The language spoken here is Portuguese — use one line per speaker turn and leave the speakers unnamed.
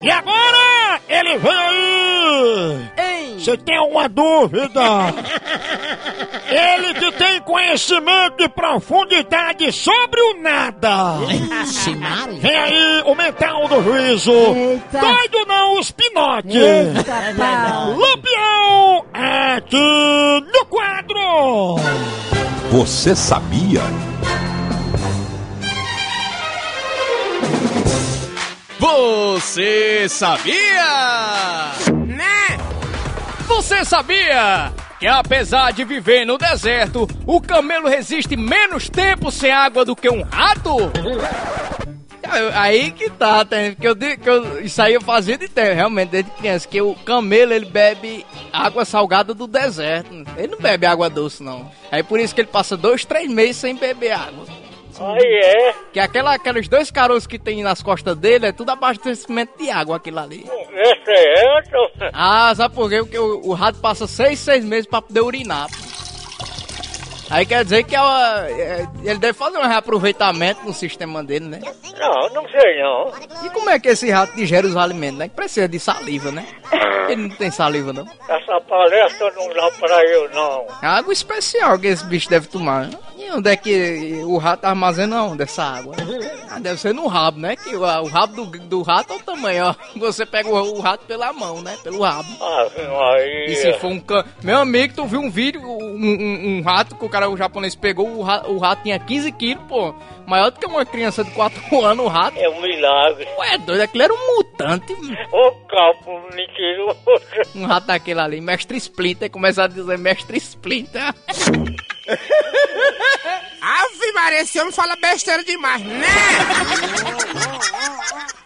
E agora ele vem aí! Você tem alguma dúvida? ele que tem conhecimento de profundidade sobre o nada! Vem aí o mental do juízo!
Eita.
Doido não, os pinote!
Pau.
Lampião aqui no quadro!
Você sabia?
Você sabia? Né? Você sabia que apesar de viver no deserto, o camelo resiste menos tempo sem água do que um rato? Aí que tá? Que eu, digo- que eu, isso aí eu fazia de tempo, realmente, desde criança, que o camelo ele bebe água salgada do deserto. Ele não bebe água doce, não. Aí por isso que ele passa dois, três meses sem beber água.
Aí é,
Que aquela, aqueles dois caroços que tem nas costas dele é tudo abastecimento de água, aquilo ali.
é certo.
Ah, sabe por quê? Porque o, o rato passa seis, seis meses pra poder urinar. Aí quer dizer que ela, é, ele deve fazer um reaproveitamento no sistema dele, né?
Não, não sei não.
E como é que esse rato digere os alimentos, né? Que precisa de saliva, né? Ele não tem saliva, não.
Essa palestra não dá pra eu não.
Água especial que esse bicho deve tomar. né? Onde é que o rato armazena onde essa água? Ah, deve ser no rabo, né? Que o, o rabo do, do rato é o tamanho, ó. Você pega o, o rato pela mão, né? Pelo rabo.
Ah,
E se
Maria.
for um can... Meu amigo, tu viu um vídeo, um, um- um rato que o cara, o japonês pegou, o, ra- o rato tinha 15 quilos, pô. Maior do que uma criança de 4 anos, o rato.
É um milagre.
Ué, doido, aquele era um mutante.
Ô capo mentiroso.
Um rato daquele ali, mestre Splinter, começar a dizer mestre Splinter.
Maria, esse homem fala besteira demais, né?